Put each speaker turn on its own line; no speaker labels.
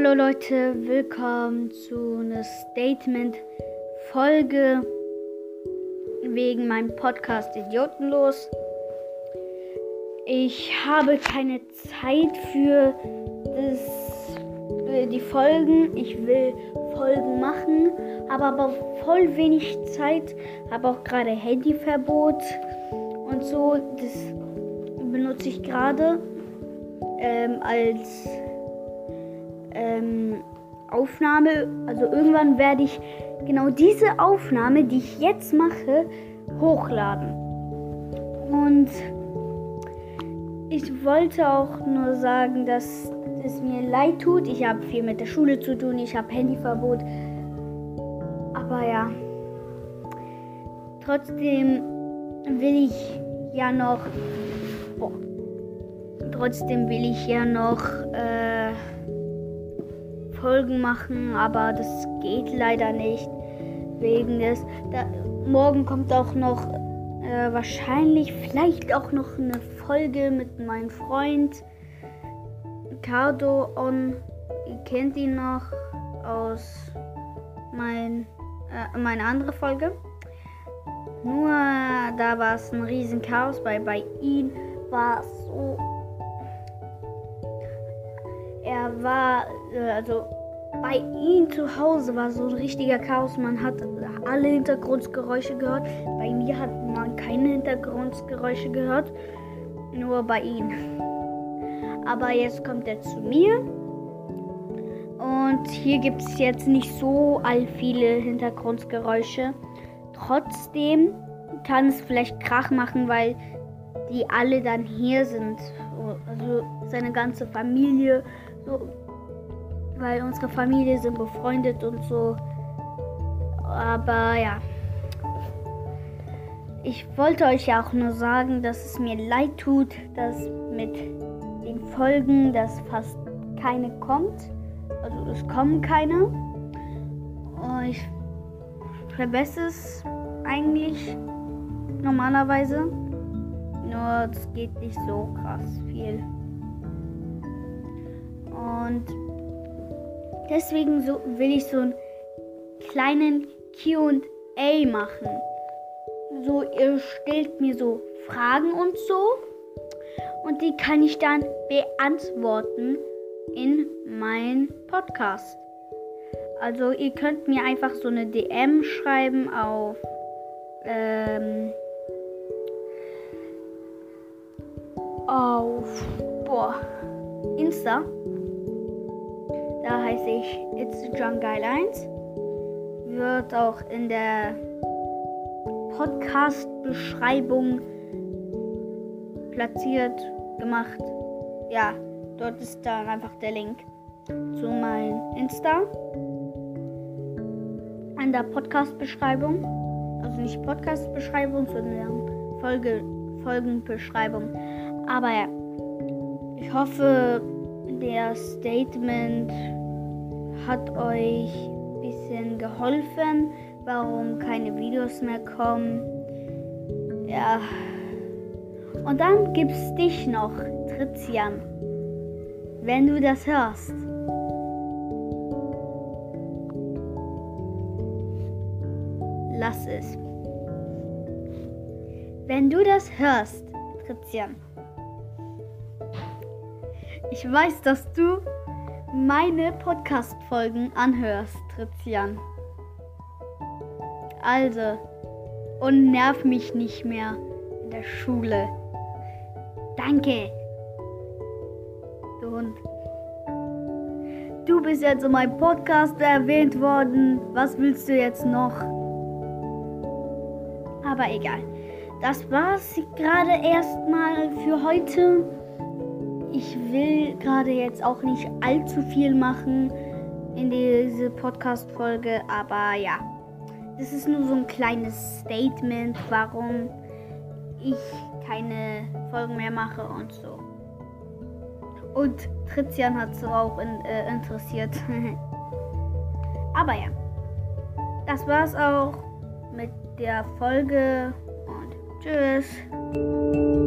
Hallo Leute, willkommen zu einer Statement-Folge wegen meinem Podcast Idiotenlos. Ich habe keine Zeit für das, äh, die Folgen. Ich will Folgen machen, habe aber voll wenig Zeit. Habe auch gerade Handyverbot und so. Das benutze ich gerade ähm, als ähm, Aufnahme. Also irgendwann werde ich genau diese Aufnahme, die ich jetzt mache, hochladen. Und ich wollte auch nur sagen, dass es mir leid tut. Ich habe viel mit der Schule zu tun, ich habe Handyverbot. Aber ja, trotzdem will ich ja noch. Boah, trotzdem will ich ja noch. Äh, Folgen machen, aber das geht leider nicht. Wegen des. Da, morgen kommt auch noch äh, wahrscheinlich, vielleicht auch noch eine Folge mit meinem Freund Cardo on. Ihr kennt ihn noch aus mein, äh, meine andere Folge. Nur da war es ein riesen Chaos, weil bei ihm war so er war, äh, also bei ihm zu Hause war so ein richtiger Chaos. Man hat alle Hintergrundgeräusche gehört. Bei mir hat man keine Hintergrundgeräusche gehört, nur bei ihm. Aber jetzt kommt er zu mir. Und hier gibt es jetzt nicht so all viele Hintergrundgeräusche. Trotzdem kann es vielleicht Krach machen, weil die alle dann hier sind. Also seine ganze Familie so, weil unsere Familie sind befreundet und so. Aber ja. Ich wollte euch ja auch nur sagen, dass es mir leid tut, dass mit den Folgen, dass fast keine kommt. Also es kommen keine. Und ich verbessere es eigentlich normalerweise. Nur es geht nicht so krass viel. Und deswegen so will ich so einen kleinen QA machen. So, ihr stellt mir so Fragen und so. Und die kann ich dann beantworten in meinem Podcast. Also ihr könnt mir einfach so eine DM schreiben auf ähm, auf boah, Insta. Da heiße ich It's John Geil 1. Wird auch in der Podcast-Beschreibung platziert gemacht. Ja, dort ist dann einfach der Link zu meinem Insta. An der Podcast-Beschreibung. Also nicht Podcast-Beschreibung, sondern Folge, Folgenbeschreibung. Aber ja, ich hoffe, der Statement hat euch ein bisschen geholfen, warum keine Videos mehr kommen. Ja. Und dann gibt's dich noch, Trizian. Wenn du das hörst. Lass es. Wenn du das hörst, Trizian. Ich weiß, dass du meine Podcast-Folgen anhörst, Trizian. Also, und nerv mich nicht mehr in der Schule. Danke. Du Hund. Du bist jetzt in meinem Podcast erwähnt worden. Was willst du jetzt noch? Aber egal. Das war's gerade erstmal für heute ich will gerade jetzt auch nicht allzu viel machen in diese Podcast-Folge, aber ja, das ist nur so ein kleines Statement, warum ich keine Folgen mehr mache und so. Und Trizian hat es auch in, äh, interessiert. aber ja, das war's auch mit der Folge und tschüss.